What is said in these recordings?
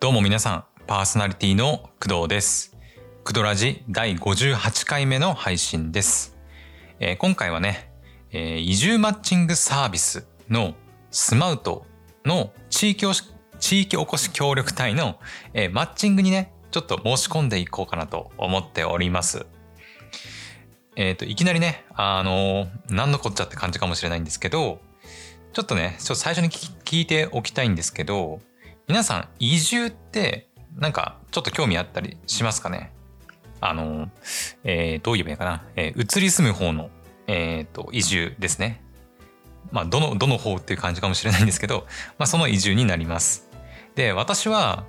どうも皆さん、パーソナリティの工藤です。クドラジ第58回目の配信です。えー今回はね、えー移住マッチングサービスのスマウトの地域おし地域おこし協力隊の、えーマッチングにね、ちょっと申し込んでいこうかなと思っております。えっ、と、いきなりね、あのー何のこっちゃって感じかもしれないんですけど、ちょっとね、ちょっと最初に聞いておきたいんですけど、皆さん移住ってなんかちょっと興味あったりしますかね？あの、えーどう言えばいいかな、えー移り住む方の、えーと移住ですね。まあどのどの方っていう感じかもしれないんですけど、まあ、その移住になります。で私は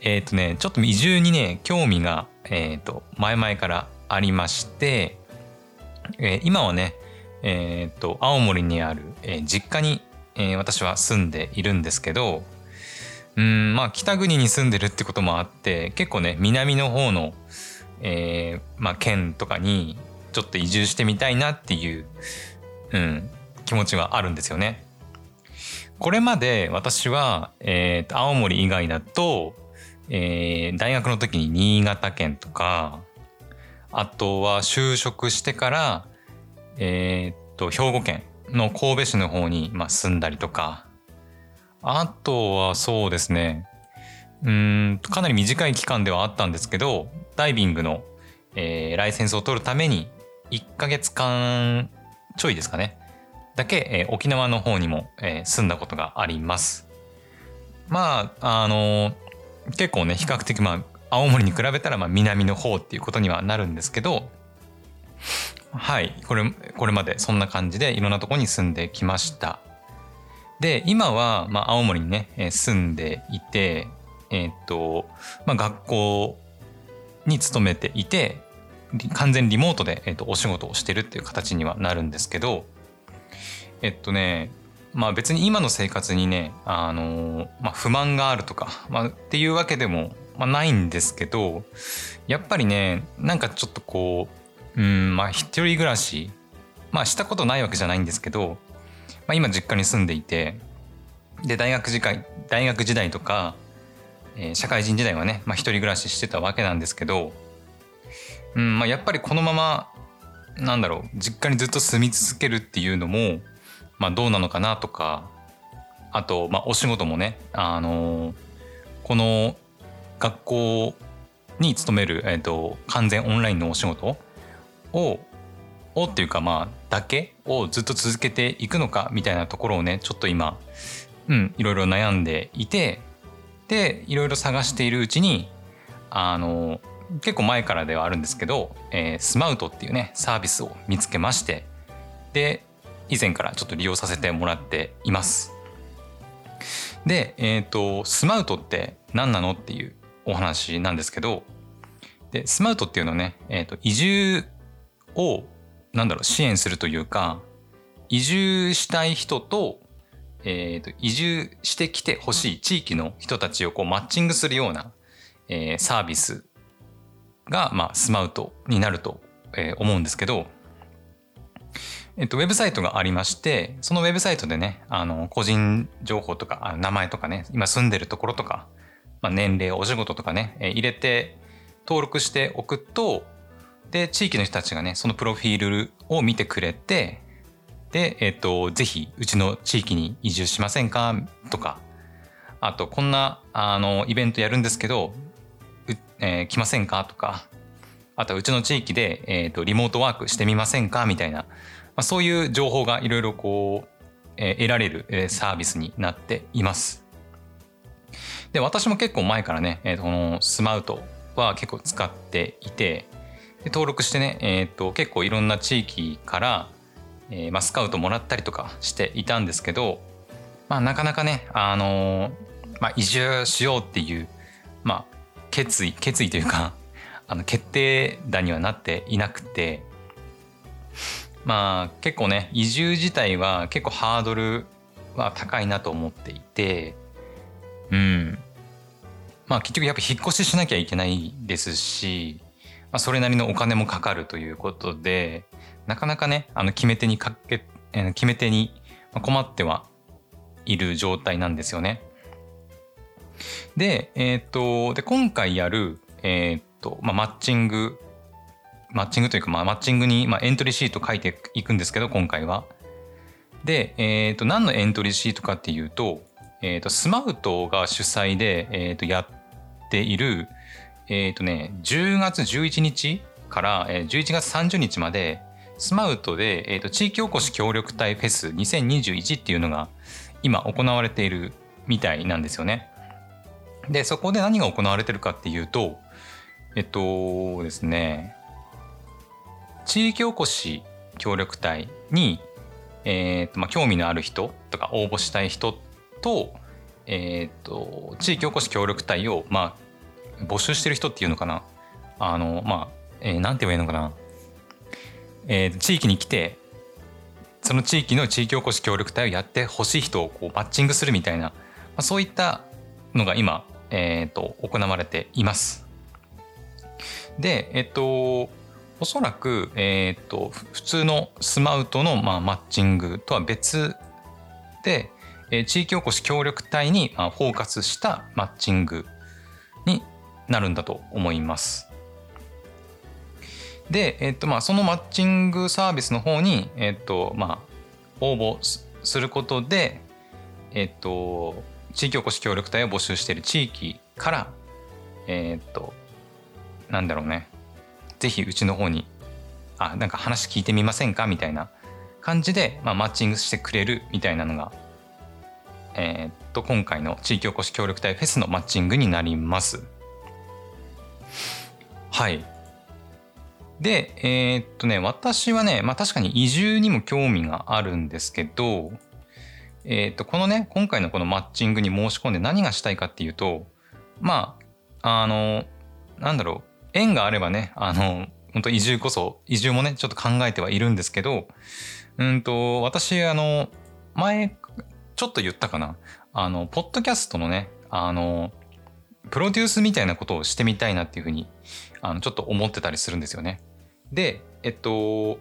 えっ、とねちょっと移住にね興味が、えー、と前々からありまして、えー今はねえっ、と青森にある、えー実家に、えー私は住んでいるんですけどうんまあ北国に住んでるってこともあって結構ね南の方の、えーまあ、県とかにちょっと移住してみたいなっていう、うん、気持ちはあるんですよね。これまで私は、えー青森以外だと、えー大学の時に新潟県とかあとは就職してから、えー、と兵庫県の神戸市の方に、まあ、住んだりとかあとはそうですね。うんかなり短い期間ではあったんですけどダイビングの、えーライセンスを取るために1ヶ月間ちょいですかね。だけ、えー沖縄の方にも、えー住んだことがあります。まああの結構ね比較的まあ青森に比べたらまあ南の方っていうことにはなるんですけどはいこれこれまでそんな感じでいろんなとこに住んできました。で今は、まあ、青森にねえ住んでいてえーっと、まあ、学校に勤めていて完全リモートで、えーっとお仕事をしてるっていう形にはなるんですけどえっとねまあ別に今の生活にね、あのまあ、不満があるとか、まあ、っていうわけでも、まあ、ないんですけどやっぱりねなんかちょっとこううんまあ一人暮らしまあしたことないわけじゃないんですけど、まあ、今実家に住んでいてで大学時代大学時代とか、えー社会人時代はね、まあ、一人暮らししてたわけなんですけど、うんまあ、やっぱりこのままなんだろう実家にずっと住み続けるっていうのも、まあ、どうなのかなとかあと、まあ、お仕事もね、あのーこの学校に勤める、えー、と完全オンラインのお仕事ををっていうかまあだけをずっと続けていくのかみたいなところをねちょっと今うんいろいろ悩んでいてでいろいろ探しているうちにあの結構前からではあるんですけど、えースマウトっていうねサービスを見つけましてで以前からちょっと利用させてもらっています。で、えっ、とスマウトって何なのっていうお話なんですけどでスマウトっていうのはね、えー、と移住をなんだろう支援するというか移住したい人と,、えー、と移住してきてほしい地域の人たちをこうマッチングするような、えーサービスが、まあ、スマウトになると、えー思うんですけど、えっと、ウェブサイトがありましてそのウェブサイトでねあの個人情報とかあ名前とかね今住んでるところとか、まあ、年齢お仕事とかね、えー入れて登録しておくとで地域の人たちがねそのプロフィールを見てくれてで、えっとぜひうちの地域に移住しませんか？とかあとこんなあのイベントやるんですけど、えー来ませんか？とかあとはうちの地域で、えーとリモートワークしてみませんか？みたいな、まあ、そういう情報がいろいろこう、えー得られる、えサービスになっています。で私も結構前からね、えーとこのスマウトは結構使っていてで登録してね、えーと結構いろんな地域から、えーま、スカウトもらったりとかしていたんですけど、まあ、なかなかね、あのーまあ、移住しようっていう、まあ、決意決意というか あの決定打にはなっていなくてまあ結構ね移住自体は結構ハードルは高いなと思っていてうん。まあ結局やっぱ引っ越ししなきゃいけないですし、まあ、それなりのお金もかかるということでなかなかねあの決め手にかけ決め手に困ってはいる状態なんですよね。で、えっ、と、で、今回やる、えっ、と、まあ、マッチング、マッチングというか、まあ、マッチングに、まあ、エントリーシート書いていくんですけど、今回は。で、えっ、と、何のエントリーシートかっていうと、えっ、と、スマウトが主催で、えっ、と、やっている、えっ、とね、10月11日から、11月30日まで、スマウトで、えーと、地域おこし協力隊フェス2021っていうのが今行われているみたいなんですよね。で、そこで何が行われてるかっていうと、えっとですね、地域おこし協力隊に、えーとまあ、興味のある人とか応募したい人と,、えーと、地域おこし協力隊を、まあ、募集してる人っていうのかな？あのまあ、えー、なんて言えばいいのかな？えー、地域に来てその地域の地域おこし協力隊をやってほしい人をこうマッチングするみたいな、まあ、そういったのが今、えーと、行われています。で、えっ、ー、と、おそらく、えっ、ー、と、普通のスマウトの、まあ、マッチングとは別で、えー、地域おこし協力隊に、まあ、フォーカスしたマッチングになるんだと思います。で、えっとまあ、そのマッチングサービスの方に、えっとまあ、応募することで、えっと、地域おこし協力隊を募集している地域から、えっと、なんだろうね、ぜひうちの方に、あ、なんか話聞いてみませんか？みたいな感じで、まあ、マッチングしてくれるみたいなのが、え、っと、今回の地域おこし協力隊フェスのマッチングになります。はい。で、えー、っとね、私はね、まあ確かに移住にも興味があるんですけど、えー、っと、このね、今回のこのマッチングに申し込んで何がしたいかっていうと、まあ、あの、なんだろう、縁があればね、あの、本当移住こそ、移住もね、ちょっと考えてはいるんですけど、うんと、私、あの、前、ちょっと言ったかな。あの、ポッドキャストのね、あの、プロデュースみたいなことをしてみたいなっていうふうに、あの、ちょっと思ってたりするんですよね。で、えっと、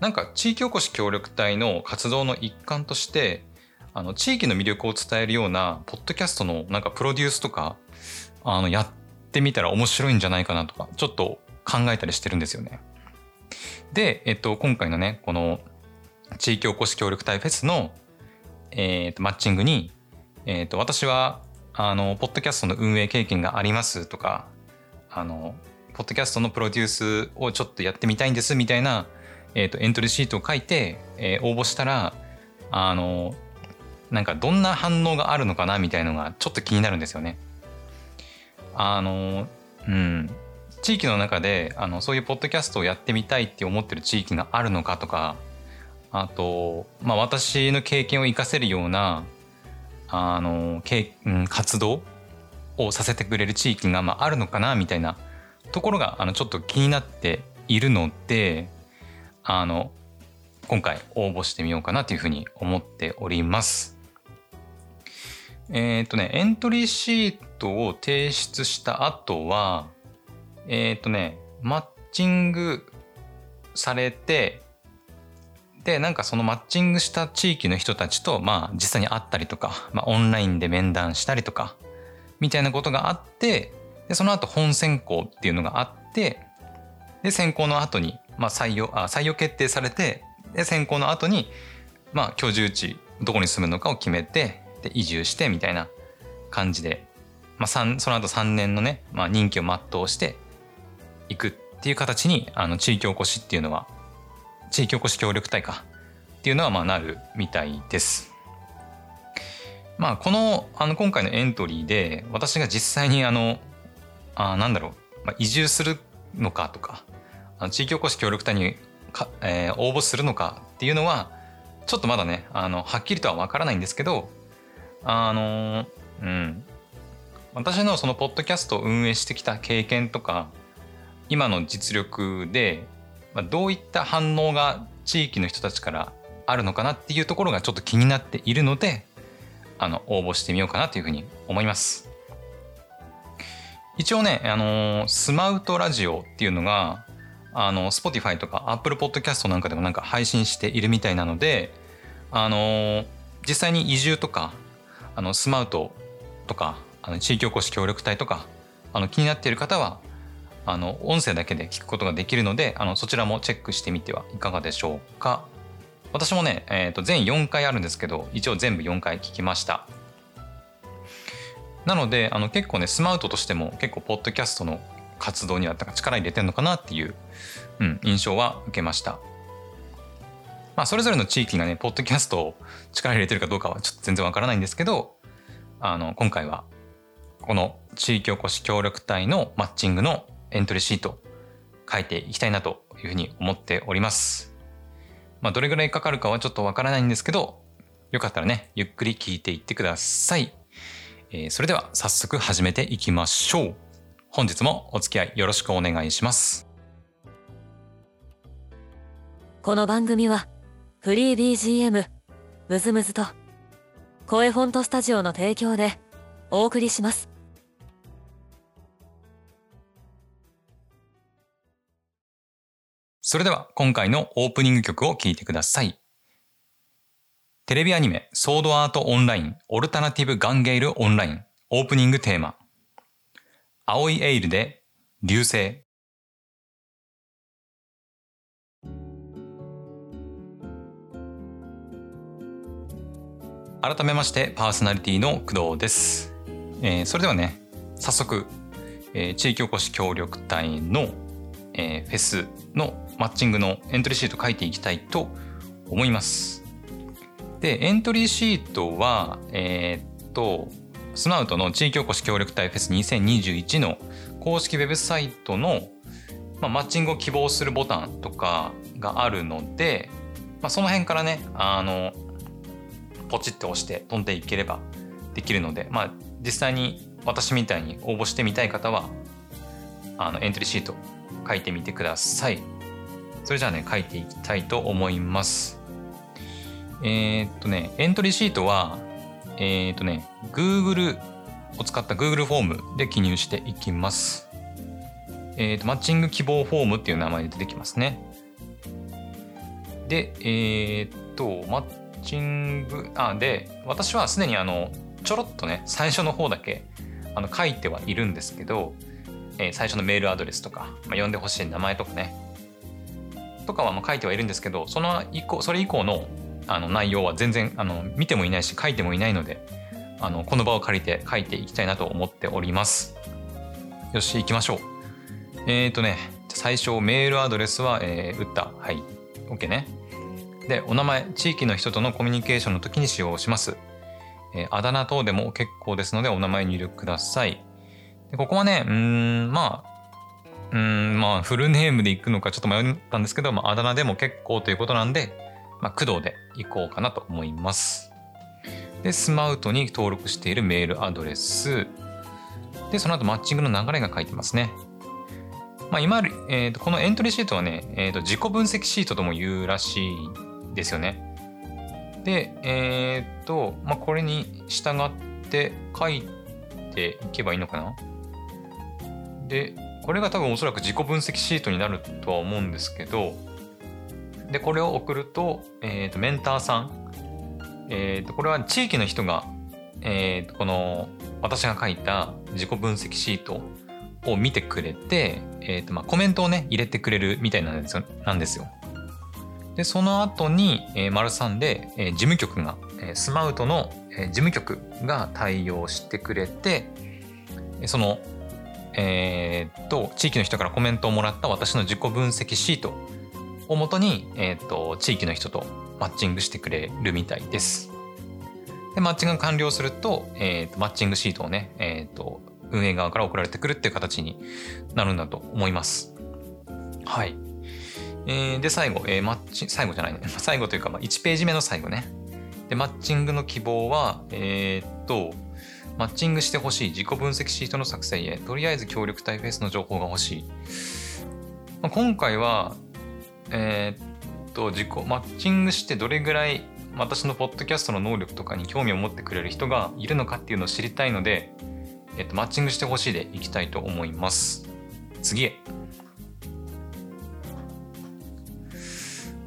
なんか地域おこし協力隊の活動の一環として、あの地域の魅力を伝えるようなポッドキャストのなんかプロデュースとかあのやってみたら面白いんじゃないかなとかちょっと考えたりしてるんですよね。で、えっと、今回のねこの地域おこし協力隊フェスの、えー、とマッチングに、えー、と私はあのポッドキャストの運営経験がありますとかあのポッドキャストのプロデュースをちょっとやってみたいんですみたいな、えーと、エントリーシートを書いて、えー、応募したらあのなんかどんな反応があるのかなみたいのがちょっと気になるんですよね。あのうん地域の中であのそういうポッドキャストをやってみたいって思ってる地域があるのかとかあと、まあ、私の経験を生かせるようなあの、うん、活動をさせてくれる地域が、まあ、あるのかなみたいなところがあのちょっと気になっているのであの今回応募してみようかなというふうに思っております。えっ、ー、とねエントリーシートを提出した後はえっ、ー、とねマッチングされてでなんかそのマッチングした地域の人たちとまあ実際に会ったりとか、まあ、オンラインで面談したりとかみたいなことがあってでその後本選考っていうのがあってで選考の後に、まあ、採用あ採用決定されてで選考の後にまあ居住地どこに住むのかを決めてで移住してみたいな感じで、まあ、その後3年のね、まあ、任期を全うしていくっていう形にあの地域おこしっていうのは地域おこし協力隊かっていうのはまあなるみたいです。まあこのあの今回のエントリーで私が実際にあのあなんだろう、まあ、移住するのかとかあの地域おこし協力隊にか、えー、応募するのかっていうのはちょっとまだねあのはっきりとは分からないんですけどあのうん私のそのポッドキャストを運営してきた経験とか今の実力で、まあ、どういった反応が地域の人たちからあるのかなっていうところがちょっと気になっているのであの応募してみようかなというふうに思います。一応ね、あのスマウトラジオっていうのが、あの、Spotify とか Apple Podcast なんかでもなんか配信しているみたいなので、あの実際に移住とか、あの、スマウトとか、あの地域おこし協力隊とかあの気になっている方はあの音声だけで聞くことができるのであのそちらもチェックしてみてはいかがでしょうか。私もね、えー、と全4回あるんですけど一応全部4回聞きました。なのであの結構ねスマートとしても結構ポッドキャストの活動には力入れてんのかなっていう、うん、印象は受けました。まあそれぞれの地域がねポッドキャストを力入れてるかどうかはちょっと全然わからないんですけどあの今回はこの地域おこし協力隊のマッチングのエントリーシート書いていきたいなというふうに思っております。まあ、どれぐらいかかるかはちょっとわからないんですけど、よかったらね、ゆっくり聞いていってください。えー、それでは早速始めていきましょう。本日もお付き合いよろしくお願いします。この番組はフリー BGM ムズムズと声フォントスタジオの提供でお送りします。それでは今回のオープニング曲を聴いてください。テレビアニメソードアートオンラインオルタナティブガンゲイルオンラインオープニングテーマ。青いエイルで流星。改めましてパーソナリティの工藤です、えー、それではね早速、えー、地域おこし協力隊の、えー、フェスのマッチングのエントリーシート書いていきたいと思います。で、エントリーシートは、えー、っと、スマウトの地域おこし協力隊フェス2021の公式ウェブサイトの、まあ、マッチングを希望するボタンとかがあるので、まあ、その辺からね、あの、ポチッと押して飛んでいければできるので、まあ、実際に私みたいに応募してみたい方は、あの、エントリーシート書いてみてください。それじゃあね、書いていきたいと思います。えー、っとね、エントリーシートは、えー、っとね、Google を使った Google フォームで記入していきます。えー、っと、マッチング希望フォームっていう名前で出てきますね。で、え、っと、マッチング、あ、で、私はすでにあの、ちょろっとね、最初の方だけあの書いてはいるんですけど、えー、最初のメールアドレスとか、まあ、呼んでほしい名前とかね、とかはまあ書いてはいるんですけどその以降それ以降のあの内容は全然あの見てもいないし書いてもいないのであのこの場を借りて書いていきたいなと思っております。よし行きましょう。えっ、ー、とね最初メールアドレスは、えー、打った。はい。OK ね。でお名前地域の人とのコミュニケーションの時に使用します、えー、あだ名等でも結構ですのでお名前入力ください。でここはねうんまあうんまあフルネームで行くのかちょっと迷ったんですけど、まあ、あだ名でも結構ということなんで、まあ、工藤で行こうかなと思います。で、スマウトに登録しているメールアドレス。で、その後マッチングの流れが書いてますね。まあ、今、えーと、このエントリーシートはね、えーと、自己分析シートとも言うらしいですよね。で、えっ、ー、と、まあ、これに従って書いていけばいいのかなで、これが多分おそらく自己分析シートになるとは思うんですけどでこれを送ると,、えーと、メンターさん、えーと、これは地域の人が、えーと、この私が書いた自己分析シートを見てくれて、えーとまあ、コメントをね入れてくれるみたいなんですよ。なんですよでその後に、えー、丸3で、えー、事務局が、えー、スマウトの、えー、事務局が対応してくれてえそのえー、っと地域の人からコメントをもらった私の自己分析シートをもとに、えー、っと地域の人とマッチングしてくれるみたいです。でマッチングが完了すると,、えー、っとマッチングシートをね、えっと運営側から送られてくるっていう形になるんだと思います。はい。えー、で最後、えー、マッチ最後じゃないね 最後というか、まあ、1ページ目の最後ね。でマッチングの希望はえー、っとマッチングしてほしい自己分析シートの作成へ、とりあえず協力隊フェイスの情報が欲しい。まあ、今回は、えー、っと、自己、マッチングしてどれぐらい私のポッドキャストの能力とかに興味を持ってくれる人がいるのかっていうのを知りたいので、えっと、マッチングしてほしいでいきたいと思います。次へ。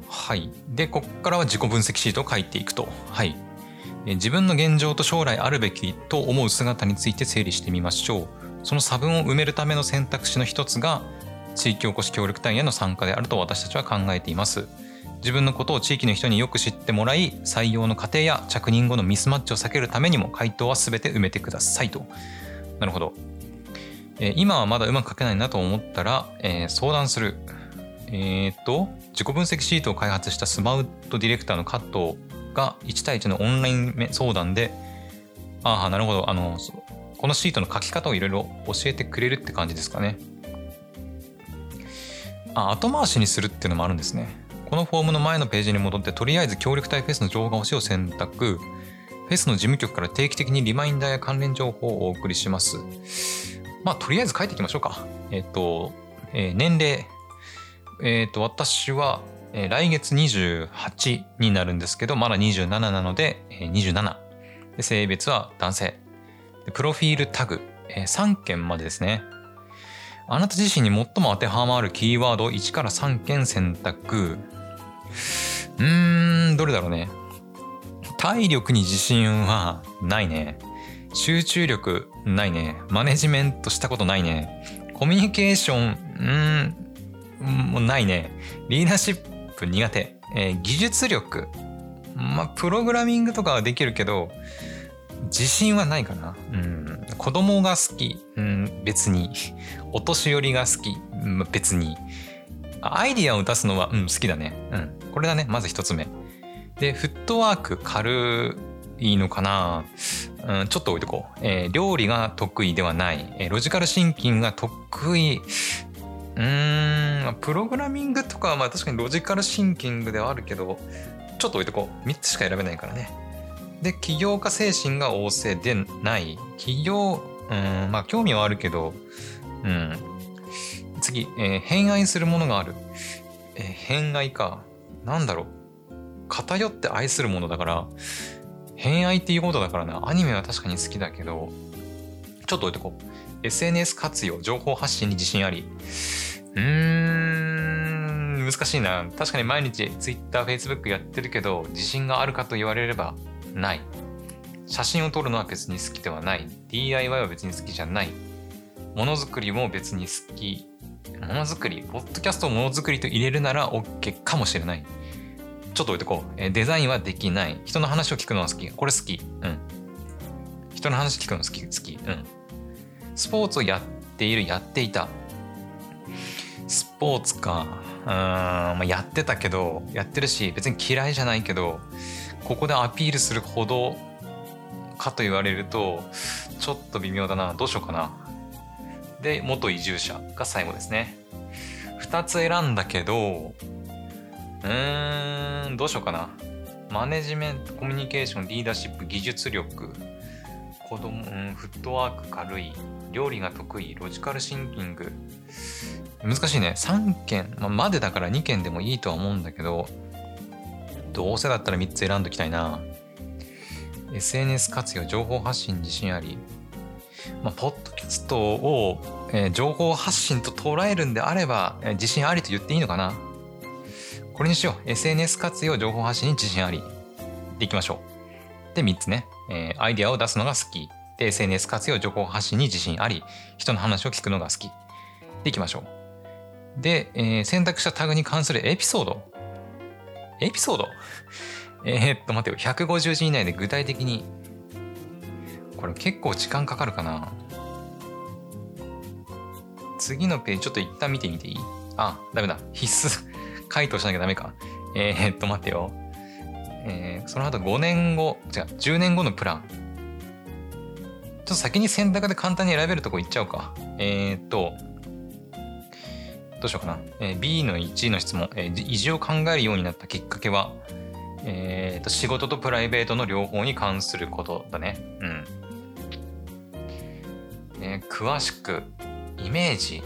はい。で、ここからは自己分析シートを書いていくと。はい。自分の現状と将来あるべきと思う姿について整理してみましょう。その差分を埋めるための選択肢の一つが地域おこし協力隊への参加であると私たちは考えています。自分のことを地域の人によく知ってもらい採用の過程や着任後のミスマッチを避けるためにも回答は全て埋めてくださいと。なるほど。え、今はまだうまく書けないなと思ったら、えー、相談する。えっ、と、自己分析シートを開発したスマウトディレクターの加藤が1対1のオンライン相談で、ああ、なるほど。あの、このシートの書き方をいろいろ教えてくれるって感じですかね。あ、後回しにするっていうのもあるんですね。このフォームの前のページに戻って、とりあえず協力隊フェスの情報推しいを選択。フェスの事務局から定期的にリマインダーや関連情報をお送りします。まあ、とりあえず書いていきましょうか。えっ、と、えー、年齢。えっ、と、私は、えー、来月28になるんですけど、まだ27なので、えー、27。で性別は男性。でプロフィールタグ、えー、3件までですね。あなた自身に最も当てはまるキーワード1から3件選択。うーん、どれだろうね。体力に自信はないね。集中力ないね。マネジメントしたことないね。コミュニケーション、うん、もうないね。リーダーシップ苦手。えー、技術力。まあ、プログラミングとかはできるけど、自信はないかな。うん。子供が好き。うん、別に。お年寄りが好き。別に。アイディアを出すのは、うん、好きだね。うん。これだね。まず一つ目。で、フットワーク軽いのかな、うん、ちょっと置いとこう。えー、料理が得意ではない。えー、ロジカルシンキングが得意。うん、プログラミングとかはまあ確かにロジカルシンキングではあるけど、ちょっと置いとこう。3つしか選べないからね。で、起業家精神が旺盛でない。起業、うん、まあ興味はあるけど、うん。次、えー、偏愛するものがある。えー、偏愛か。なんだろう。偏って愛するものだから、偏愛っていうことだからな。アニメは確かに好きだけど、ちょっと置いとこう。SNS 活用、情報発信に自信あり。うーん、難しいな。確かに毎日 Twitter、Facebook やってるけど、自信があるかと言われれば、ない。写真を撮るのは別に好きではない。DIY は別に好きじゃない。ものづくりも別に好き。ものづくり、ポッドキャストをものづくりと入れるなら OK かもしれない。ちょっと置いてこう。えデザインはできない。人の話を聞くのは好き。これ好き。うん。人の話聞くの好き。好き。うん。スポーツをやっている、やっていた。スポーツか。うーん、まあ、やってたけど、やってるし、別に嫌いじゃないけど、ここでアピールするほどかと言われると、ちょっと微妙だな。どうしようかな。で、元移住者が最後ですね。2つ選んだけど、うーん、どうしようかな。マネジメント、コミュニケーション、リーダーシップ、技術力、子供、うん、フットワーク軽い、料理が得意、ロジカルシンキング。難しいね。3件、まあ、までだから2件でもいいとは思うんだけど、どうせだったら3つ選んどきたいな。SNS 活用、情報発信自信あり。まあ、ポッドキャストを、えー、情報発信と捉えるんであれば、えー、自信ありと言っていいのかなこれにしよう。SNS 活用、情報発信に自信あり。でいきましょう。で、3つね。えー、アイデアを出すのが好き。で、SNS 活用、情報発信に自信あり。人の話を聞くのが好き。でいきましょう。で、えー、選択したタグに関するエピソード。エピソード？えー、っと、待ってよ。150字以内で具体的に。これ結構時間かかるかな。次のページちょっと一旦見てみていい？あ、ダメだ。必須。回答しなきゃダメか。えー、っと、待ってよ。えー、その後5年後、違う、10年後のプラン。ちょっと先に選択で簡単に選べるとこ行っちゃおうか。えー、っと、どうしようかな。えー、B の1の質問、えー、移住を考えるようになったきっかけは、えー、と仕事とプライベートの両方に関することだね。うん。ね、詳しく、イメージ、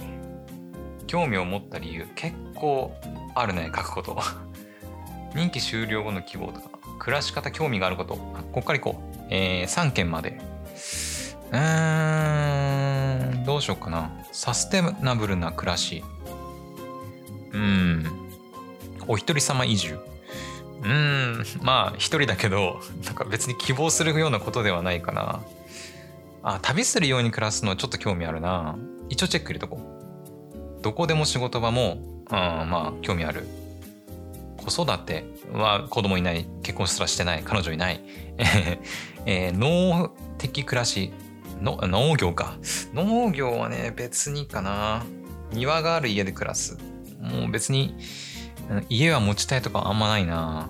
興味を持った理由、結構あるね、書くこと。任期終了後の希望とか、暮らし方興味があること、こっから行こう。えー、3件まで。うーん、どうしようかな。サステナブルな暮らし。うん。お一人様移住。うんまあ一人だけどなんか別に希望するようなことではないかなあ旅するように暮らすのはちょっと興味あるな一応チェック入れとこうどこでも仕事場も、うん、まあ興味ある子育ては子供いない結婚すらしてない彼女いない えー、農的暮らしの農業か農業はね別にかな庭がある家で暮らすもう別に家は持ちたいとかあんまないな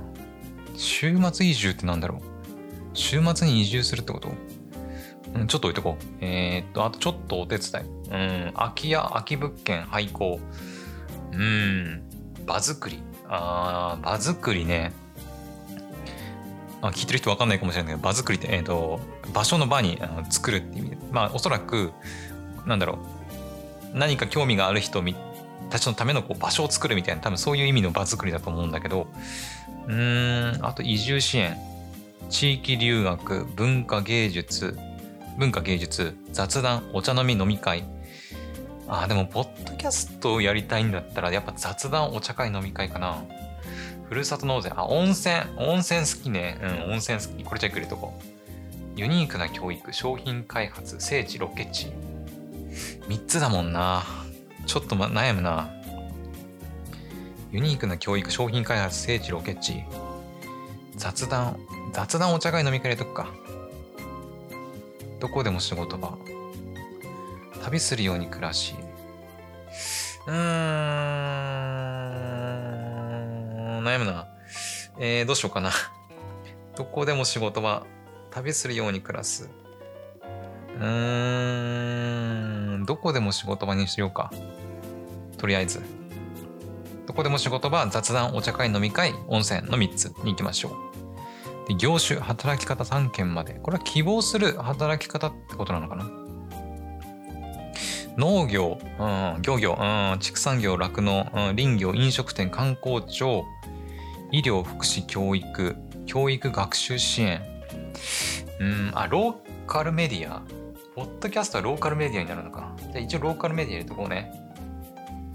週末移住ってなんだろう週末に移住するってこと？うん、ちょっと置いとこう。えー、っと、あとちょっとお手伝い。うん、空き家、空き物件、廃校。うん、場作り。あー、場作りね。あ聞いてる人わかんないかもしれないけど、場作りって、えー、と、場所の場にあの作るって意味で。まあ、おそらく、なんだろう。何か興味がある人たちのためのこう場所を作るみたいな、多分そういう意味の場作りだと思うんだけど、うん、あと移住支援。地域留学、文化芸術、文化芸術、雑談、お茶飲み飲み会。あ、でも、ポッドキャストをやりたいんだったら、やっぱ雑談、お茶会、飲み会かな。ふるさと納税。あ、温泉。温泉好きね。うん、温泉好き。これチェック入れとこう。ユニークな教育、商品開発、聖地、ロケ地。3つだもんな。ちょっと、悩むな。ユニークな教育、商品開発、聖地、ロケ地。雑談、雑談お茶会飲み会入れとくか。どこでも仕事場。旅するように暮らし。うーん、悩むな。えー、どうしようかな。どこでも仕事場。旅するように暮らす。うーん、どこでも仕事場にしようか。とりあえず。どこでも仕事場、雑談、お茶会、飲み会、温泉の3つに行きましょう。で業種、働き方3件まで。これは希望する働き方ってことなのかな農業、うん、漁業、うん、畜産業、酪農、うん、林業、飲食店、観光庁、医療、福祉、教育、教育学習支援。うん、あ、ローカルメディア？ポッドキャストはローカルメディアになるのか。じゃ一応ローカルメディア入れとこうね。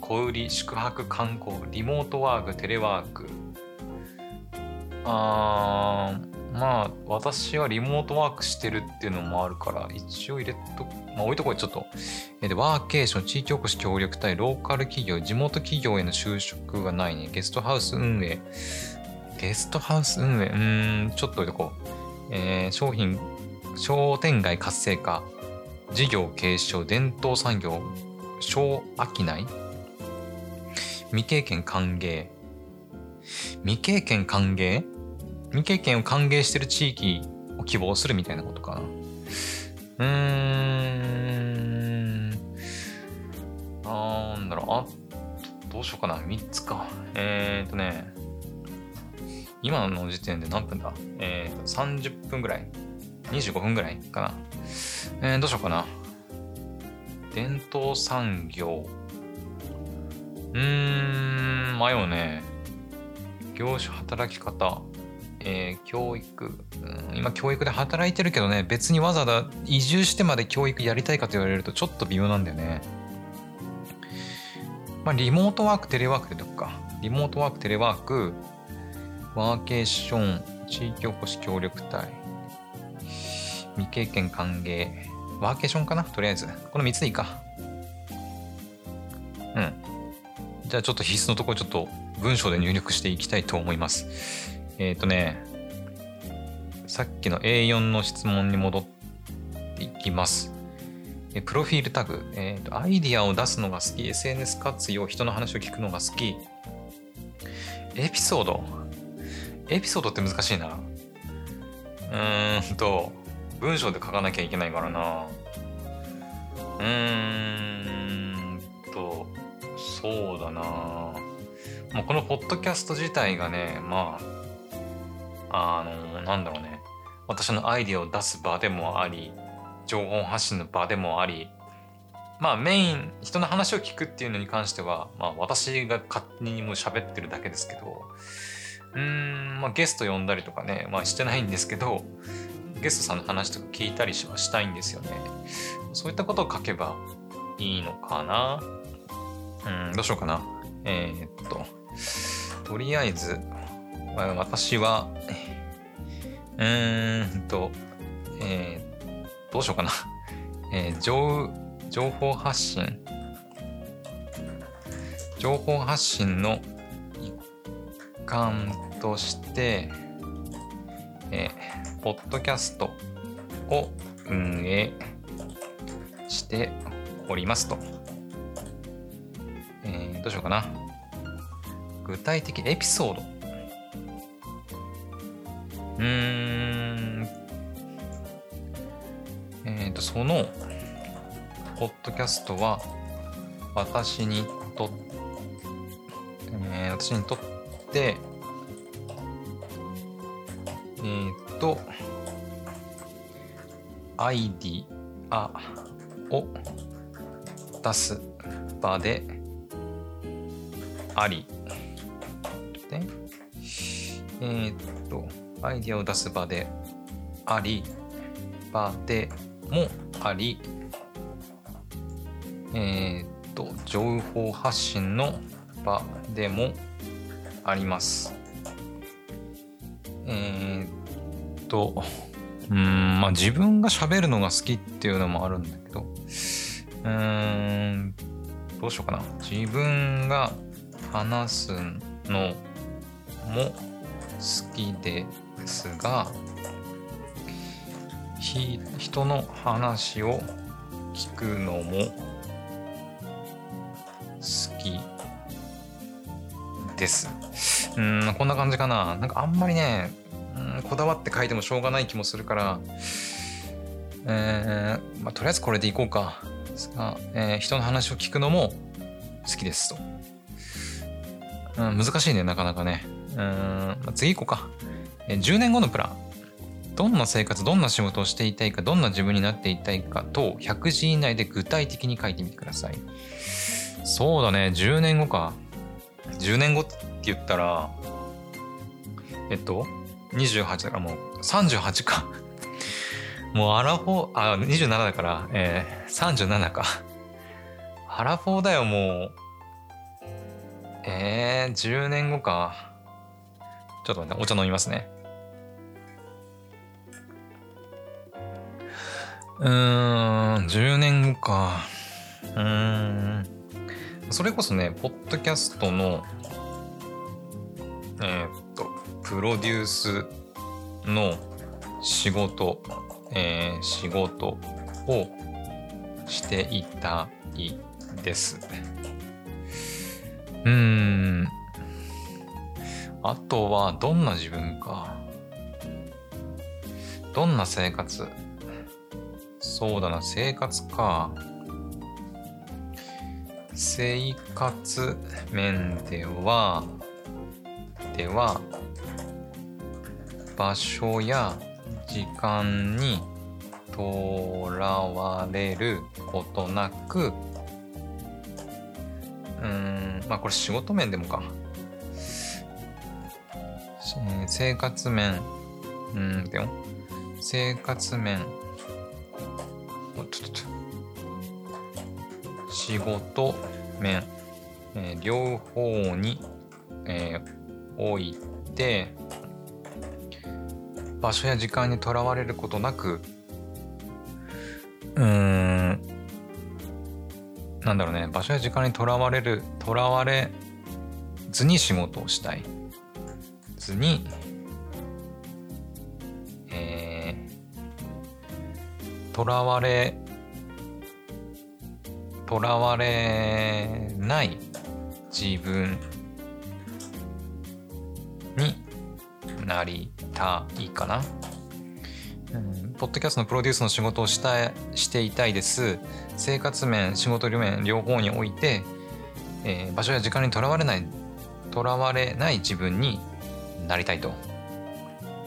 小売、宿泊、観光、リモートワーク、テレワーク、あーまあ私はリモートワークしてるっていうのもあるから一応入れとまあ置いとこうちょっと、えでワーケーション地域おこし協力隊ローカル企業地元企業への就職がないね。ゲストハウス運営。ゲストハウス運営？うーんちょっと置いとこう、えー、商品商店街活性化。事業継承伝統産業。小商い未経験歓迎未経験歓迎未経験を歓迎してる地域を希望するみたいなことかな。うーん。なんだろう。あ、どうしようかな。3つか。えー、とね。今の時点で何分だ？えー、と、30分ぐらい ?25 分ぐらいかな。えー、どうしようかな。伝統産業。うーん、迷うね。業種働き方。えー、教育、うん、今教育で働いてるけどね別にわざわざ移住してまで教育やりたいかと言われるとちょっと微妙なんだよね。まあリモートワークテレワークでどっか。リモートワークテレワーク。ワーケーション地域おこし協力隊。未経験歓迎。ワーケーションかなとりあえず。この3つでいいか。うん。じゃあちょっと必須のところちょっと文章で入力していきたいと思います。えっ、ー、とね、さっきの A4 の質問に戻っていきます。えプロフィールタグ、えーと、アイディアを出すのが好き、SNS 活用、人の話を聞くのが好き。エピソード。エピソードって難しいな。うーんと、文章で書かなきゃいけないからな。うーんと、そうだな。もうこのポッドキャスト自体がね、まあ、あのなんだろうね。私のアイディアを出す場でもあり情報発信の場でもありまあメイン人の話を聞くっていうのに関しては、まあ、私が勝手にもう喋ってるだけですけどうん、まあ、ゲスト呼んだりとかね、まあ、してないんですけどゲストさんの話とか聞いたりはしたいんですよね。そういったことを書けばいいのかな。うんどうしようかな。えー、っととりあえずまあ私は、うーんと、えーどうしようかな。えー情情報発信。情報発信の一環として、えーポッドキャストを運営しておりますと。えーどうしようかな。具体的エピソード。うーん。えっ、と、その、ポッドキャストは、私にとっ、えー私にとって、えっ、と、アイディアを出す場であり、で、えーっと、アイディアを出す場であり、場でもあり、えーっと、情報発信の場でもあります。えーっと、うん、まあ自分が喋るのが好きっていうのもあるんだけど、うん、どうしようかな。自分が話すのも好きでですが、人の話を聞くのも好きです。うん、こんな感じかな。なんかあんまりね、うんこだわって書いてもしょうがない気もするから、えーまあ、とりあえずこれでいこうか。ですが、えー人の話を聞くのも好きですと。うん、難しいね、なかなかね。うん、まあ次行こうか。10年後のプラン。どんな生活、どんな仕事をしていたいか、どんな自分になっていたいかと、100字以内で具体的に書いてみてください。そうだね、10年後か。10年後って言ったら、えっと、28だからもう38か。もうアラフォー、あ、27だから、えー、37か。アラフォーだよ、もう。えー、10年後か。ちょっと待って、お茶飲みますね。うん、10年後か。うーん。それこそね、ポッドキャストの、えーっと、プロデュースの仕事、えー仕事をしていたいです。うーん。あとは、どんな自分か。どんな生活そうだな、生活か。生活面では、では、場所や時間にとらわれることなく、うん、まあこれ仕事面でもか。生活面、うん、でも、生活面、仕事面、えー両方に、えーおいて、場所や時間にとらわれることなく、うーん、なんだろうね、場所や時間にとらわれる、とらわれずに仕事をしたい。ずに、とらわれ、とらわれない自分になりたいかな。うん、ポッドキャストのプロデュースの仕事をしたしていたいです。生活面、仕事面、両方において、えー場所や時間にとらわれない、とらわれない自分になりたいと。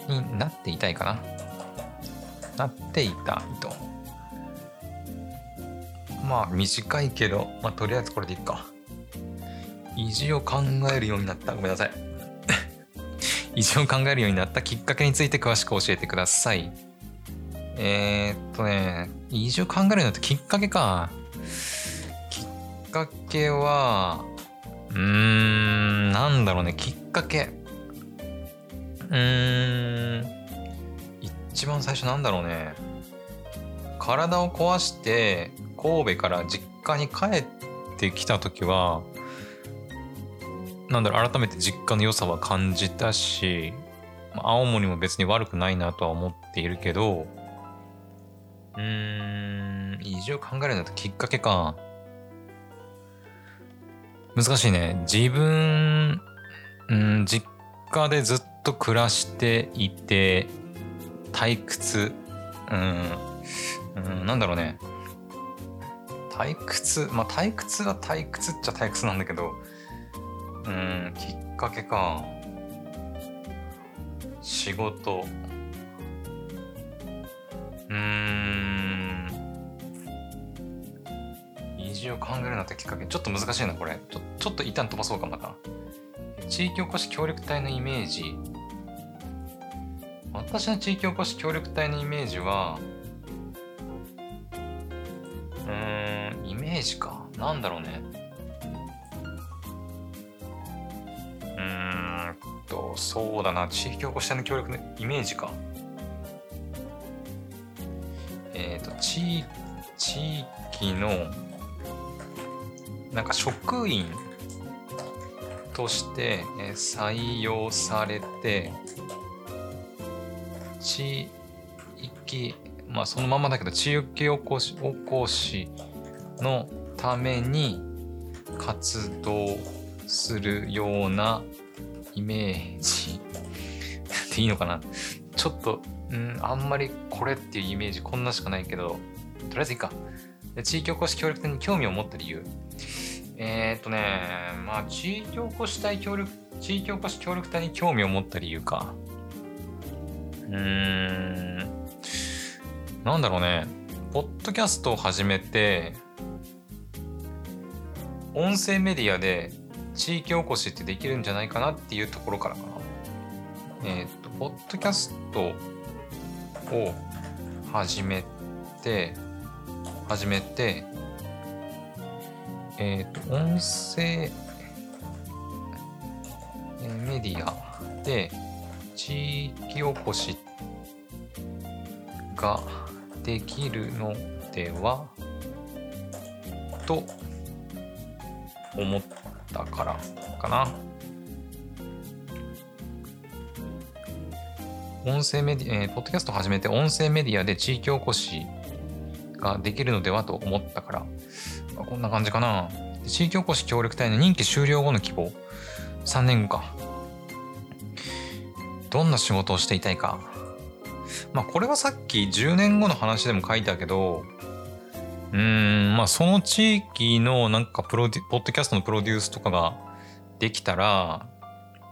になっていたいかな。なっていたいと。まあ短いけど、まあとりあえずこれでいいか。意地を考えるようになった。ごめんなさい。意地を考えるようになったきっかけについて詳しく教えてください。えー、っとね、意地を考えるようになったきっかけか。きっかけは、うーん、なんだろうね、きっかけ。うーん一番最初なんだろうね。体を壊して神戸から実家に帰ってきた時はなんだろう改めて実家の良さは感じたし青森も別に悪くないなとは思っているけどうーん移住考えるんだときっかけか。難しいね。自分うん実家でずっと暮らしていて退屈。うん。うん。なんだろうね。退屈？まあ退屈は退屈っちゃ退屈なんだけど。うん。きっかけか。仕事。うん。移住を考えるなってきっかけ。ちょっと難しいなこれ。ちょちょっと一旦飛ばそうかまた。地域おこし協力隊のイメージ。私の地域おこし協力隊のイメージはうーんイメージか。なんだろうね。うーんとそうだな。地域おこし隊の協力のイメージか。えっ、と地地域のなんか職員として採用されて地域まあそのままだけど地域おこしおこしのために活動するようなイメージでいいのかな？ちょっと、うん、あんまりこれっていうイメージこんなしかないけど。とりあえずいいか。地域おこし協力隊に興味を持った理由。えー、っとねまあ地域おこし隊協力地域おこし協力隊に興味を持った理由か。うん。なんだろうね。ポッドキャストを始めて音声メディアで地域おこしってできるんじゃないかなっていうところからかな。えーっとポッドキャストを始めて始めてえっ、と、音声、メディアで地域おこしができるのでは？と思ったからかな。音声メディア、えーポッドキャストを始めて音声メディアで地域おこしができるのではと思ったから、まあこんな感じかな。地域おこし協力隊の任期終了後の希望。3年後か。どんな仕事をしていたいか。まあこれはさっき10年後の話でも書いたけど、うん、まあその地域のなんかプロデュ、ポッドキャストのプロデュースとかができたら、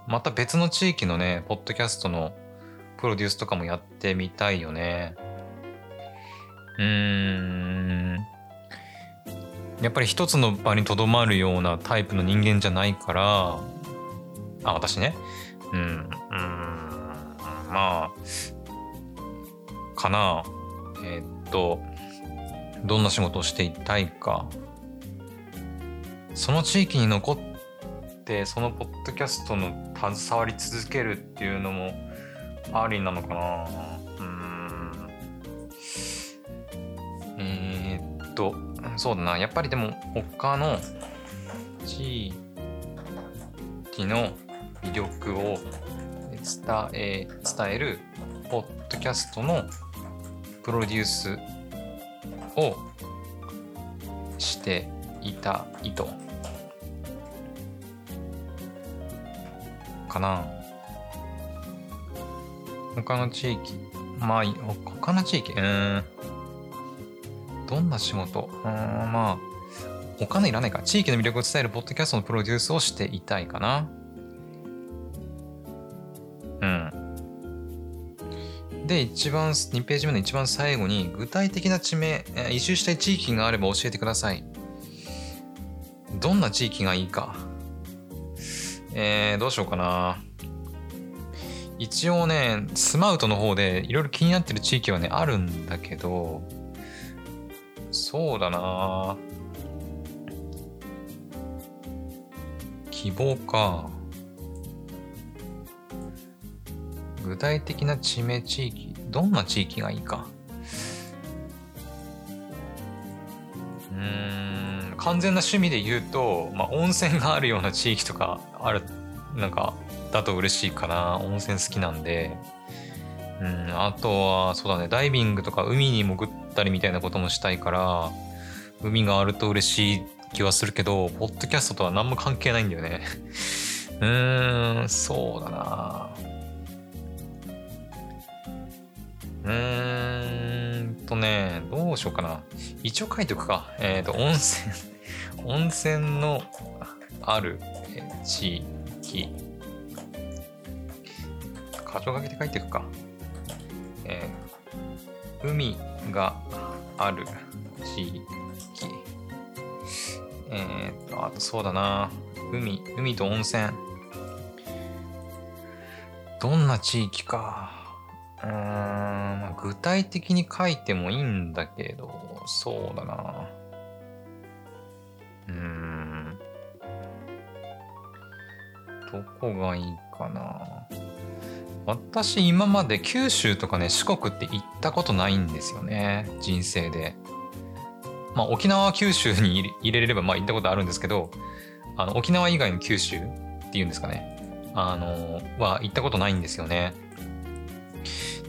また別の地域のね、ポッドキャストのプロデュースとかもやってみたいよね。うーん。やっぱり一つの場にとどまるようなタイプの人間じゃないから、あ、私ね。うん。うん。まあ、かな。えーっと、どんな仕事をしていたいか。その地域に残って、そのポッドキャストの携わり続けるっていうのもありなのかな。うん。えーっと、そうだな。やっぱりでも他の地域の魅力を伝え、伝えるポッドキャストのプロデュースをしていたいと。かな。他の地域。まあ、他の地域？うん。どんな仕事？うん、まあ、他のいらないか。地域の魅力を伝えるポッドキャストのプロデュースをしていたいかな。で、一番、2ページ目の一番最後に、具体的な地名、移住したい地域があれば教えてください。どんな地域がいいか。えー、どうしようかな。一応ね、スマウトの方でいろいろ気になってる地域はね、あるんだけど、そうだな希望か。具体的な地名地域どんな地域がいいか。うん完全な趣味で言うと、まあ、温泉があるような地域とかあるなんかだと嬉しいかな。温泉好きなんで。うんあとはそうだねダイビングとか海に潜ったりみたいなこともしたいから海があると嬉しい気はするけどポッドキャストとは何も関係ないんだよね。うーんそうだな。うーんとねどうしようかな一応書いておくかえっ、ー、と温泉 温泉のある地域箇条書きで書いていくかえー、海がある地域。えー、っと、あとそうだな。海、海と温泉。どんな地域か。うーん、まあ、具体的に書いてもいいんだけど、そうだな。うーん。どこがいいかな。私今まで九州とかね四国って行ったことないんですよね人生で。まあ沖縄九州に入れれればまあ行ったことあるんですけどあの沖縄以外の九州っていうんですかねあのは行ったことないんですよね。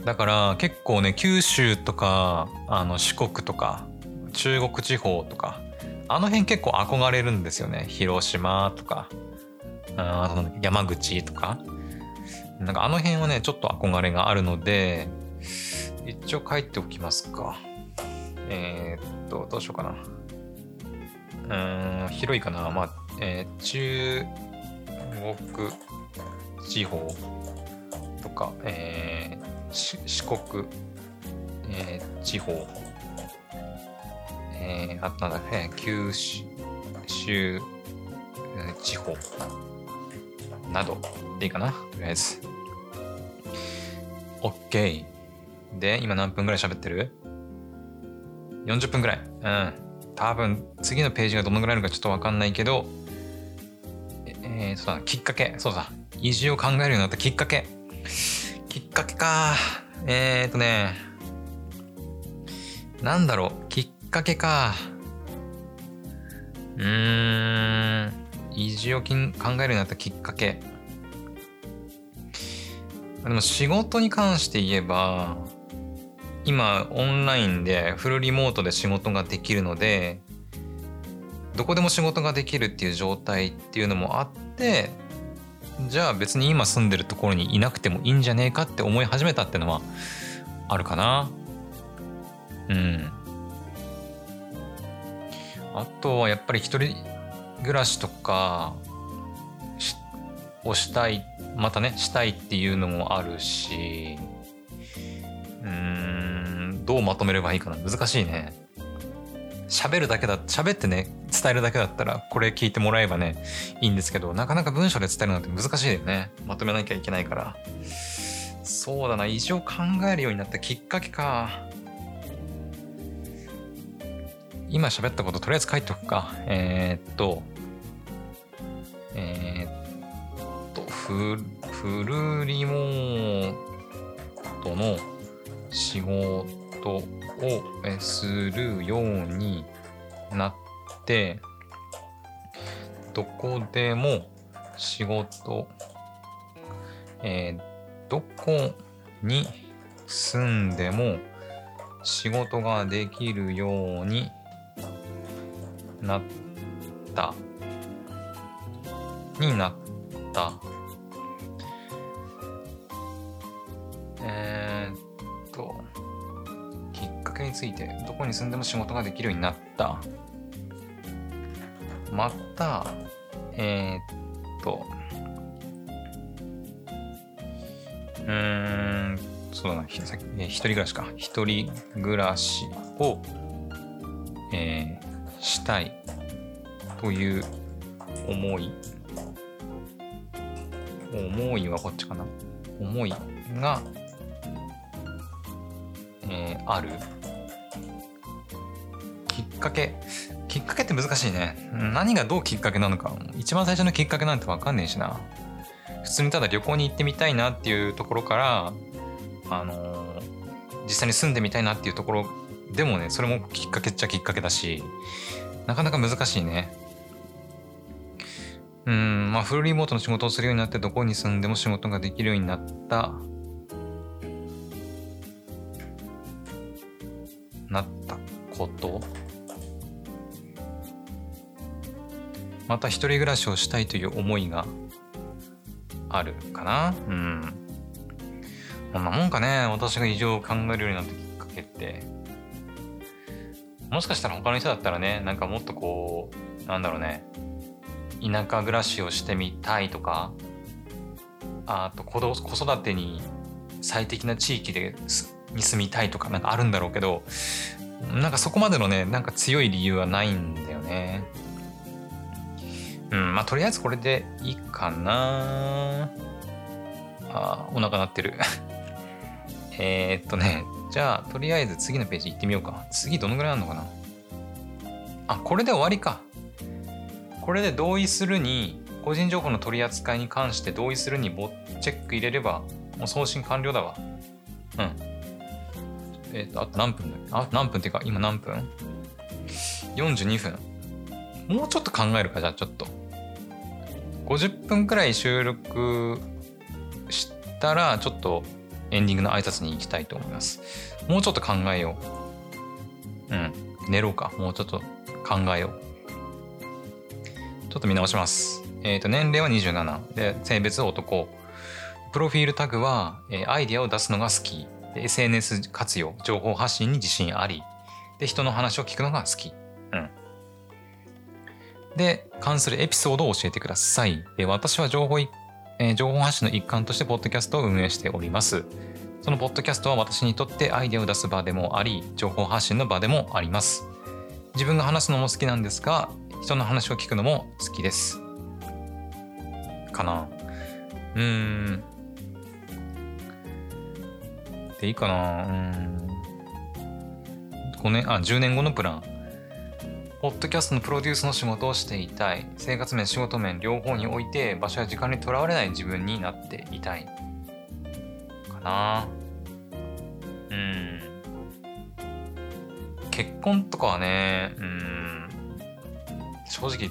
だから結構ね九州とかあの四国とか中国地方とかあの辺結構憧れるんですよね広島とかあと山口とかなんかあの辺はね、ちょっと憧れがあるので、一応書いておきますか。えー、っと、どうしようかな。うん、広いかな。まあ、えー、中国地方とか、えー、四国、えー、地方、えー、あとなんだ、えー、九州地方などでいいかなとりあえず。OK。で、今何分ぐらい喋ってる ?40 分ぐらい。うん。多分、次のページがどのぐらいあるかちょっとわかんないけど、えー、そうだ、きっかけ。そうだ。移住を考えるようになったきっかけ。きっかけか。えーとね、なんだろう。きっかけか。うーん。移住を考えるようになったきっかけ。でも仕事に関して言えば、今オンラインでフルリモートで仕事ができるので、どこでも仕事ができるっていう状態っていうのもあって、じゃあ別に今住んでるところにいなくてもいいんじゃねえかって思い始めたってのはあるかな。うん。あとはやっぱり一人暮らしとかをしたいまたねしたいっていうのもあるしうんどうまとめればいいかな難しいね喋るだけだ喋ってね伝えるだけだったらこれ聞いてもらえばねいいんですけどなかなか文章で伝えるのって難しいよね。まとめなきゃいけないから。そうだな異常考えるようになったきっかけか。今喋ったこととりあえず書いておくか。えー、っと、えー、っと、フルリモートの仕事をするようになって、どこでも仕事、えー、どこに住んでも仕事ができるようになったになった。ついてどこに住んでも仕事ができるようになった。またえー、っとうーんそうだな、さっき、えー、一人暮らしか。一人暮らしを、えー、したいという思い。思いはこっちかな。思いが、えー、ある。かけ。きっかけって難しいね。何がどうきっかけなのか。一番最初のきっかけなんて分かんねえしな。普通にただ旅行に行ってみたいなっていうところからあの実際に住んでみたいなっていうところでもねそれもきっかけっちゃきっかけだしなかなか難しいね。うんまあフルリモートの仕事をするようになってどこに住んでも仕事ができるようになった。なったこと。また一人暮らしをしたいという思いがあるかな？うん。こんなもんかね私が異常を考えるようになったきっかけってもしかしたら他の人だったらねなんかもっとこうなんだろうね田舎暮らしをしてみたいとかあと子育てに最適な地域でに住みたいとかなんかあるんだろうけどなんかそこまでのねなんか強い理由はないんだよね。うんまあとりあえずこれでいいかな。あお腹鳴ってる。えっとねじゃあとりあえず次のページ行ってみようか。次どのぐらいあるのかな。あこれで終わりか。これで同意するに個人情報の取り扱いに関して同意するにボチェック入れればもう送信完了だわ。うん。えっ、とあと何分だっけ？あと何分っていうか今何分 ?42 分。もうちょっと考えるかじゃあちょっと。50分くらい収録したらちょっとエンディングの挨拶に行きたいと思います。もうちょっと考えよう。うん。寝ろうか。もうちょっと考えよう。ちょっと見直します。えっ、ー、と年齢は27で性別は男。プロフィールタグは、えー、アイディアを出すのが好き。で SNS 活用。情報発信に自信あり。で人の話を聞くのが好き。うん。で関するエピソードを教えてください。で私は情報えー、情報発信の一環としてポッドキャストを運営しております。そのポッドキャストは私にとってアイデアを出す場でもあり情報発信の場でもあります。自分が話すのも好きなんですが人の話を聞くのも好きです。かな。うーん。でいいかな。うん。5年、あ、10年後のプラン。ポッドキャストのプロデュースの仕事をしていたい。生活面、仕事面、両方において場所や時間にとらわれない自分になっていたい。かなうん。結婚とかはね、うん、正直、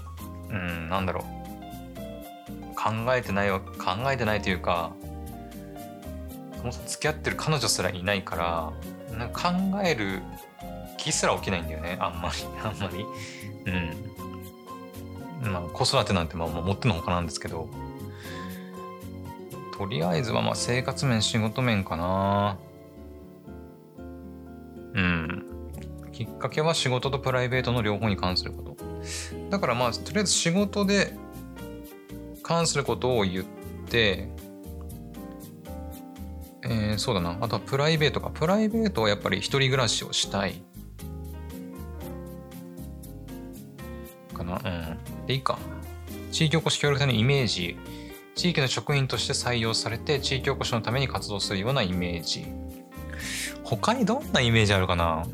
うん、なんだろう。考えてないは、考えてないというか、そも付き合ってる彼女すらいないからなんか考える気すら起きないんだよね。あんまり。あんまり。うん。まあ子育てなんてまあもってのほかなんですけど。とりあえずはまあ生活面仕事面かな。うん。きっかけは仕事とプライベートの両方に関すること。だからまあとりあえず仕事で関することを言ってえー、そうだな。あとはプライベートか。プライベートはやっぱり一人暮らしをしたい。な。うん。で、いいか。地域おこし協力隊のイメージ。地域の職員として採用されて地域おこしのために活動するようなイメージ。他にどんなイメージあるかな？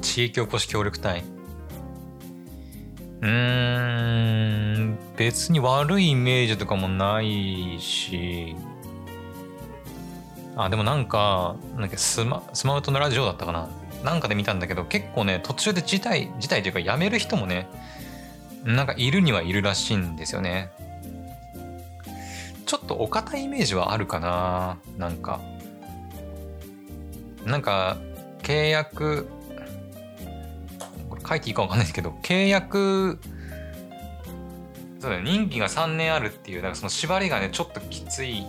地域おこし協力隊。うーん、別に悪いイメージとかもないし、あ、でもなんか、なんかスマスマウトのラジオだったかな？なんかで見たんだけど、結構ね、途中で辞退、辞退というか辞める人もね、なんかいるにはいるらしいんですよね。ちょっとお堅いイメージはあるかな。なんか。なんか、契約、これ書いていいかわかんないですけど、契約、そうだね、任期が3年あるっていう、なんかその縛りがね、ちょっときつい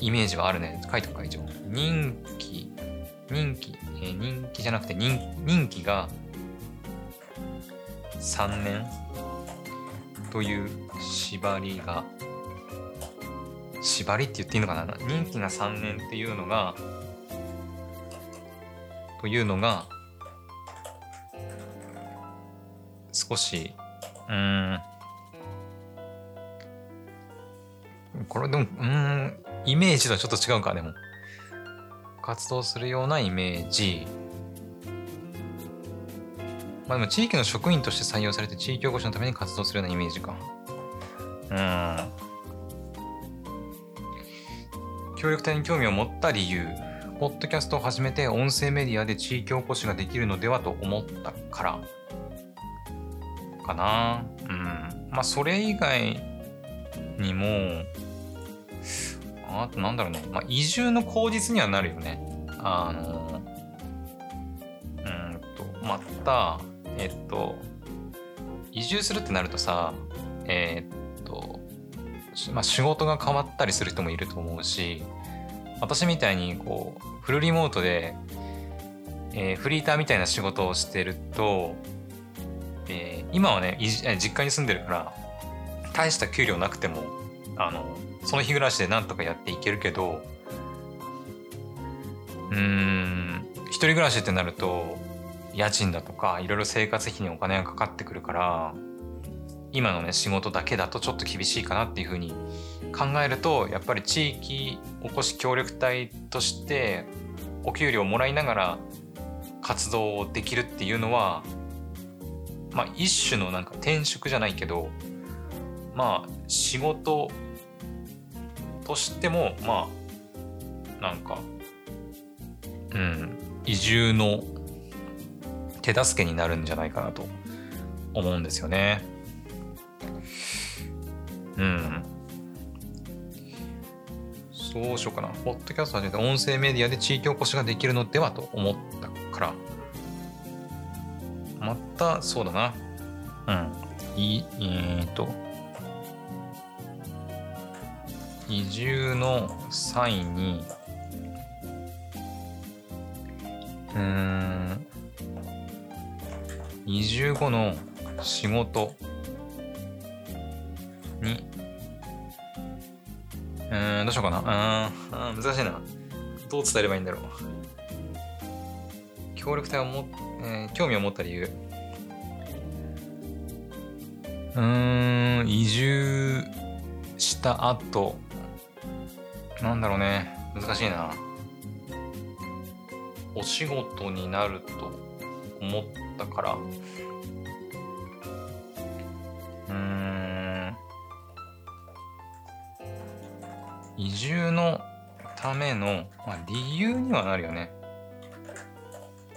イメージはあるね。書いておくか、一応。任期、任期、えー、任期じゃなくて任任期が3年？という縛りが、縛りって言っていいのかな？任期が3年っていうのが、というのが、少し、うん、これでも、うん、イメージとはちょっと違うか、でも。活動するようなイメージ。まあでも地域の職員として採用されて地域おこしのために活動するようなイメージか。うん協力隊に興味を持った理由ポッドキャストを始めて音声メディアで地域おこしができるのではと思ったからかなうんまあそれ以外にもあとなんだろうね、まあ、移住の口実にはなるよね。あのうんとまたえっと移住するってなるとさえ、っと、まあ、仕事が変わったりする人もいると思うし私みたいにこうフルリモートで、えー、フリーターみたいな仕事をしてると、えー、今はね実家に住んでるから大した給料なくてもあのその日暮らしでなんとかやっていけるけどうーん一人暮らしってなると家賃だとかいろいろ生活費にお金がかかってくるから今のね仕事だけだとちょっと厳しいかなっていうふうに考えるとやっぱり地域おこし協力隊としてお給料をもらいながら活動をできるっていうのはまあ一種のなんか転職じゃないけどまあ仕事としてもまあなんかうん移住の手助けになるんじゃないかなと思うんですよね。うん。そうしようかな。ポッドキャスト始めて音声メディアで地域おこしができるのではと思ったから。また、そうだな。うん。い、えー、と。移住の際に、うん、移住後の仕事に、うん、どうしようかな。うん、難しいな。どう伝えればいいんだろう。協力隊をも、えー、興味を持った理由。うん、移住した後、なんだろうね。難しいな。お仕事になると思ったから。うん。移住のための、まあ、理由にはなるよね。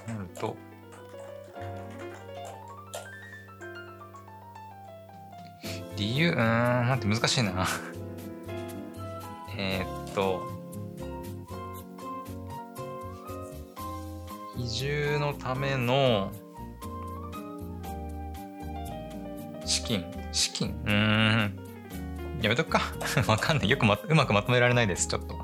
なると、理由、うーん、待って難しいな。え、っと、移住のための資金、資金？うーん。やめとくか。わかんない。よく、ま、うまくまとめられないです。ちょっと。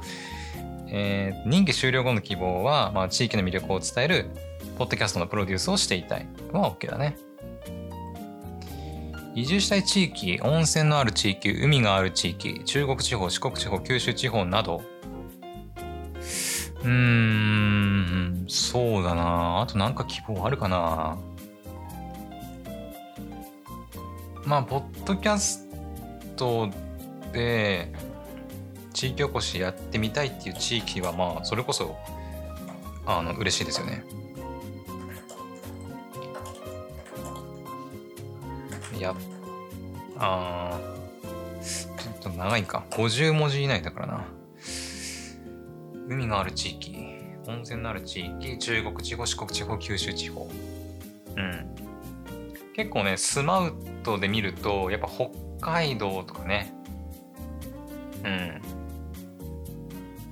えー、任期終了後の希望は、まあ、地域の魅力を伝える、ポッドキャストのプロデュースをしていたい。は OK だね。移住したい地域、温泉のある地域、海がある地域、中国地方、四国地方、九州地方など。うーん、そうだな。あとなんか希望あるかな。まあ、ポッドキャストで地域おこしやってみたいっていう地域はまあそれこそあの嬉しいですよね。ああちょっと長いか。50文字以内だからな。海がある地域。温泉のある地域。中国地方四国地方九州地方。うん。結構ねスマウトで見るとやっぱ北海道とかね。うん。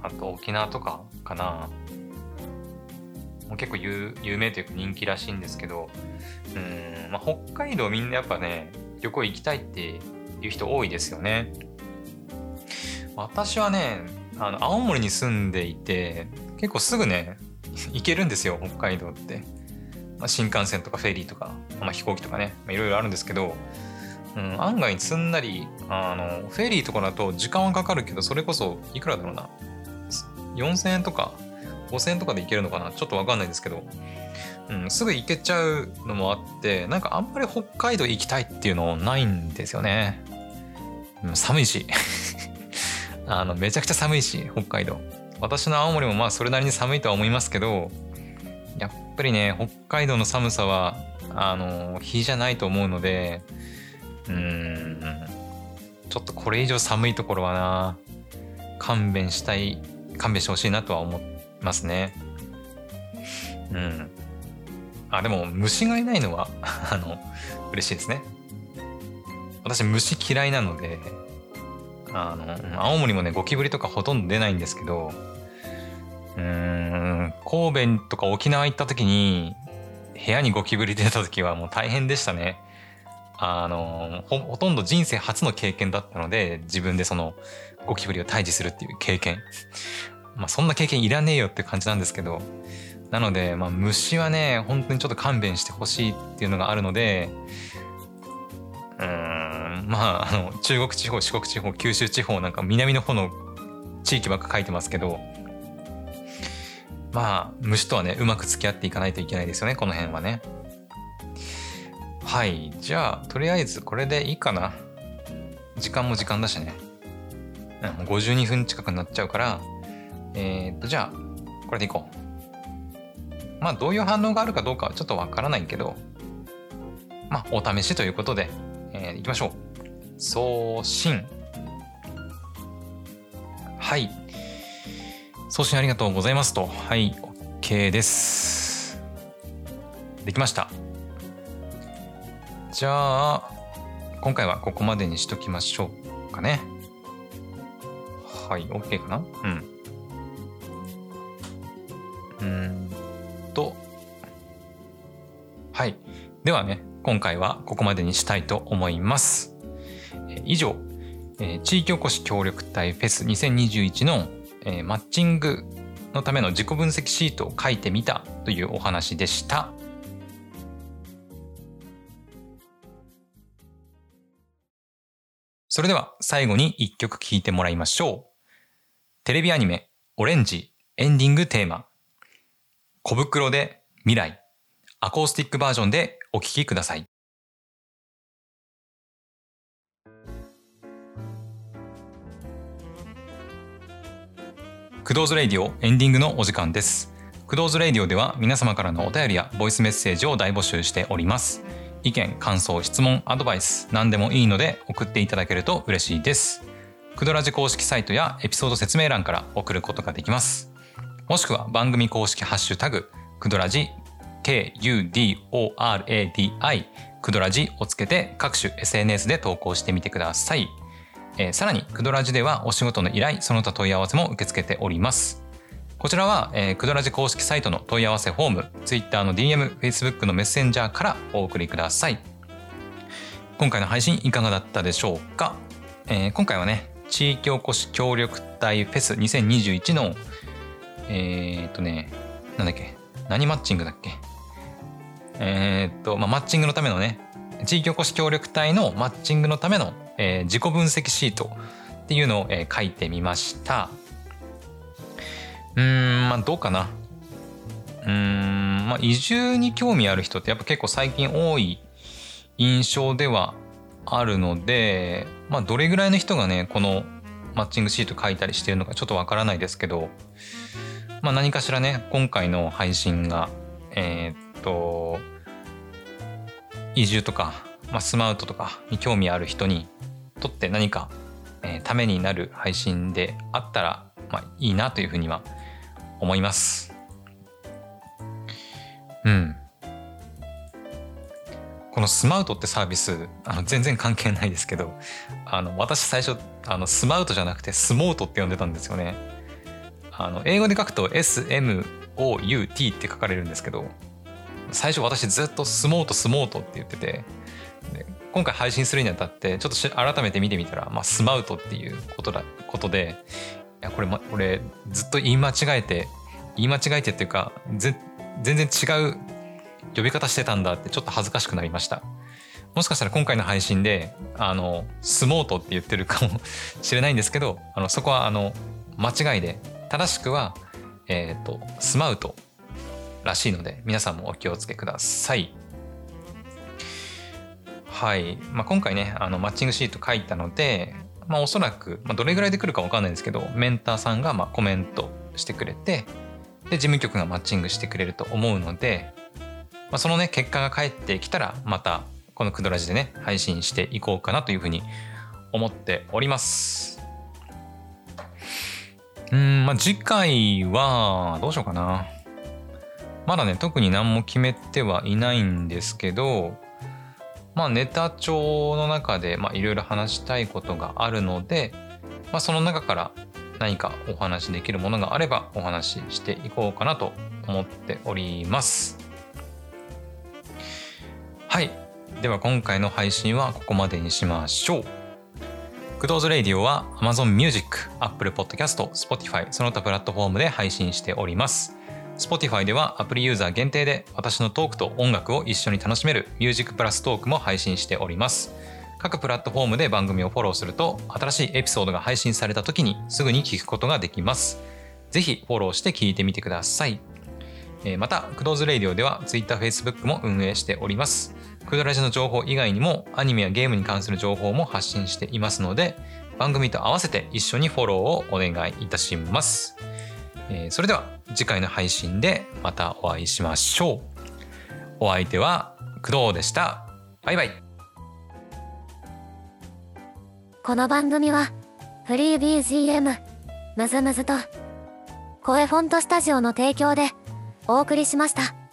あと沖縄とかかな。もう結構有有名というか人気らしいんですけど。うん、まあ、北海道みんなやっぱね旅行行きたいっていう人多いですよね。私はねあの青森に住んでいて結構すぐね行けるんですよ北海道って、まあ、新幹線とかフェリーとか、まあ、飛行機とかねいろいろあるんですけどうん、案外すんなりあのフェリーとかだと時間はかかるけどそれこそいくらだろうな4000円とか5000円とかで行けるのかなちょっとわかんないですけど、うん、すぐ行けちゃうのもあってなんかあんまり北海道行きたいっていうのないんですよね、寒いし。あのめちゃくちゃ寒いし北海道。私の青森もまあそれなりに寒いとは思いますけどやっぱりね北海道の寒さはあの日じゃないと思うのでうんちょっちょっとこれ以上寒いところはな勘弁したい勘弁してほしいなとは思いますね。うん。あでも虫がいないのは あの嬉しいですね。私虫嫌いなのであの青森もねゴキブリとかほとんど出ないんですけどうーん神戸とか沖縄行った時に部屋にゴキブリ出た時はもう大変でしたね。あのほとんど人生初の経験だったので自分でそのゴキブリを退治するっていう経験。まあそんな経験いらねえよって感じなんですけどなので、まあ、虫はね本当にちょっと勘弁してほしいっていうのがあるのでうんまああの中国地方四国地方九州地方なんか南の方の地域ばっか書いてますけどまあ虫とはねうまく付き合っていかないといけないですよねこの辺はね。はいじゃあとりあえずこれでいいかな。時間も時間だしね、うん、52分近くなっちゃうからえー、っとじゃあこれでいこう。まあどういう反応があるかどうかはちょっとわからないけどまあお試しということで、えー、いきましょう。送信。はい。送信ありがとうございますと。はい OK です。できました。じゃあ今回はここまでにしときましょうかね。はい OK かな？うん。うん。はいではね今回はここまでにしたいと思います以上地域おこし協力隊フェス2021のマッチングのための自己分析シートを書いてみたというお話でした。それでは最後に一曲聴いてもらいましょう。テレビアニメオレンジエンディングテーマ。小袋で未来。アコースティックバージョンでお聴きください。クドーズレディオエンディングのお時間です。クドーズレディオでは皆様からのお便りやボイスメッセージを大募集しております。意見、感想、質問、アドバイス、何でもいいので送っていただけると嬉しいです。クドラジ公式サイトやエピソード説明欄から送ることができます。もしくは番組公式ハッシュタグ、クドラジ KUDORADI クドラジをつけて各種 SNS で投稿してみてください。えー、さらに、クドラジではお仕事の依頼、その他問い合わせも受け付けております。こちらは、えー、クドラジ公式サイトの問い合わせフォーム、Twitter の DM、Facebook のメッセンジャーからお送りください。今回の配信いかがだったでしょうか、えー、今回はね、地域おこし協力隊フェス2021の、えー、っとね、なんだっけ、何マッチングだっけ？えー、っと、まあ、マッチングのためのね、地域おこし協力隊のマッチングのための、えー、自己分析シートっていうのを、えー、書いてみました。うーん、まあどうかな。うーん、まあ移住に興味ある人ってやっぱ結構最近多い印象ではあるので、まあどれぐらいの人がね、このマッチングシート書いたりしてるのかちょっとわからないですけど、まあ何かしらね、今回の配信が、えー、と、移住とか、まあ、スマウトとかに興味ある人にとって何か、えー、ためになる配信であったら、まあ、いいなというふうには思います。うん。このスマウトってサービスあの全然関係ないですけどあの私最初あのスマウトじゃなくてスモートって呼んでたんですよね。あの英語で書くと SMOUT って書かれるんですけど最初私ずっとスモートスモートって言ってて今回配信するにあたってちょっと改めて見てみたら、まあ、スマウトっていうことだことでいやこれ、ま、これずっと言い間違えて言い間違えてっていうか全然違う呼び方してたんだってちょっと恥ずかしくなりました。もしかしたら今回の配信であのスモートって言ってるかもしれないんですけどあのそこはあの間違いで正しくはえっ、ー、とスマウトらしいので皆さんもお気をつけください。はい、まあ、今回ねあのマッチングシート書いたのでまあ、おそらく、まあ、どれぐらいで来るか分かんないんですけどメンターさんがまあコメントしてくれてで事務局がマッチングしてくれると思うので、まあ、そのね結果が返ってきたらまたこのクドラジでね配信していこうかなというふうに思っております。うんまあ次回はどうしようかな。まだね特に何も決めてはいないんですけどまあネタ帳の中でいろいろ話したいことがあるので、まあ、その中から何かお話しできるものがあればお話ししていこうかなと思っております。はい。では今回の配信はここまでにしましょう。クドーズレイディオは Amazon Music、Apple Podcast、Spotify その他プラットフォームで配信しております。Spotify ではアプリユーザー限定で私のトークと音楽を一緒に楽しめるミュージックプラストークも配信しております各プラットフォームで番組をフォローすると新しいエピソードが配信された時にすぐに聞くことができますぜひフォローして聞いてみてくださいまた、クドーズレイディオでは Twitter、Facebook も運営しております。クドラジの情報以外にもアニメやゲームに関する情報も発信していますので、番組と合わせて一緒にフォローをお願いいたします。えー、それでは次回の配信でまたお会いしましょう。お相手は工藤でした。バイバイ。この番組はフリー BGM むずむずと声フォントスタジオの提供でお送りしました。